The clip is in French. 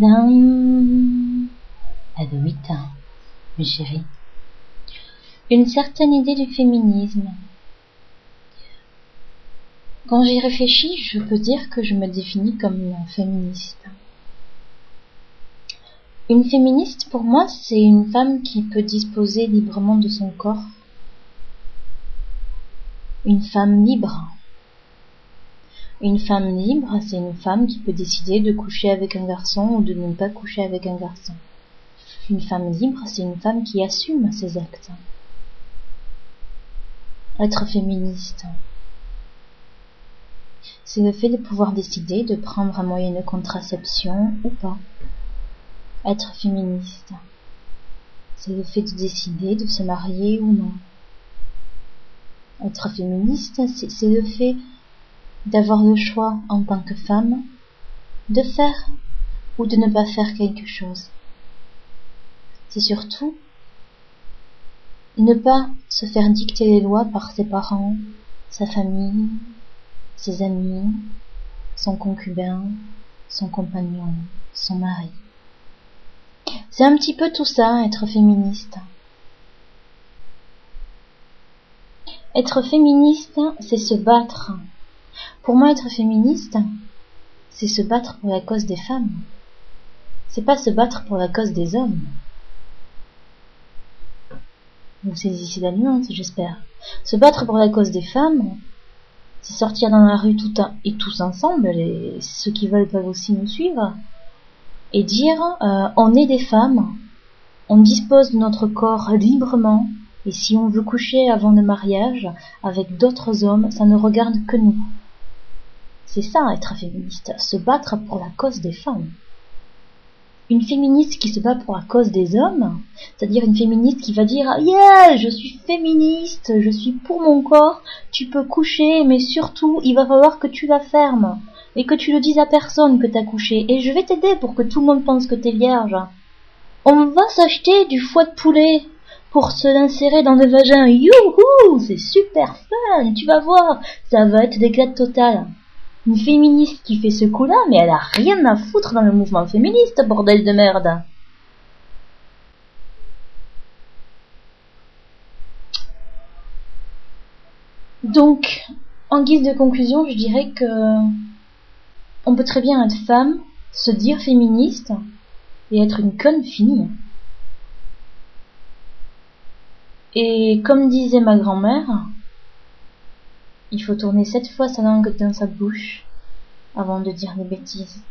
Tadam Elle a huit ans, mes chéris. Une certaine idée du féminisme. Quand j'y réfléchis, je peux dire que je me définis comme féministe. Une féministe, pour moi, c'est une femme qui peut disposer librement de son corps. Une femme libre. Une femme libre, c'est une femme qui peut décider de coucher avec un garçon ou de ne pas coucher avec un garçon. Une femme libre, c'est une femme qui assume ses actes. Être féministe, c'est le fait de pouvoir décider de prendre un moyen de contraception ou pas. Être féministe, c'est le fait de décider de se marier ou non. Être féministe, c'est le fait d'avoir le choix en tant que femme de faire ou de ne pas faire quelque chose. C'est surtout ne pas se faire dicter les lois par ses parents, sa famille, ses amis, son concubin, son compagnon, son mari. C'est un petit peu tout ça, être féministe. Être féministe, c'est se battre. Pour moi, être féministe, c'est se battre pour la cause des femmes. C'est pas se battre pour la cause des hommes. Vous saisissez la nuance, j'espère. Se battre pour la cause des femmes, c'est sortir dans la rue tout un, et tous ensemble, et ceux qui veulent peuvent aussi nous suivre, et dire euh, on est des femmes, on dispose de notre corps librement, et si on veut coucher avant le mariage avec d'autres hommes, ça ne regarde que nous. C'est ça être féministe, se battre pour la cause des femmes une féministe qui se bat pour la cause des hommes, c'est-à-dire une féministe qui va dire Yeah, je suis féministe, je suis pour mon corps, tu peux coucher, mais surtout, il va falloir que tu la fermes et que tu le dises à personne que t'as couché, et je vais t'aider pour que tout le monde pense que t'es vierge. On va s'acheter du foie de poulet pour se l'insérer dans le vagin. Youhou, c'est super fun, tu vas voir, ça va être d'éclat total. Une féministe qui fait ce coup-là, mais elle a rien à foutre dans le mouvement féministe, bordel de merde. Donc, en guise de conclusion, je dirais que on peut très bien être femme, se dire féministe et être une conne finie. Et comme disait ma grand-mère, il faut tourner sept fois sa langue dans sa bouche avant de dire des bêtises.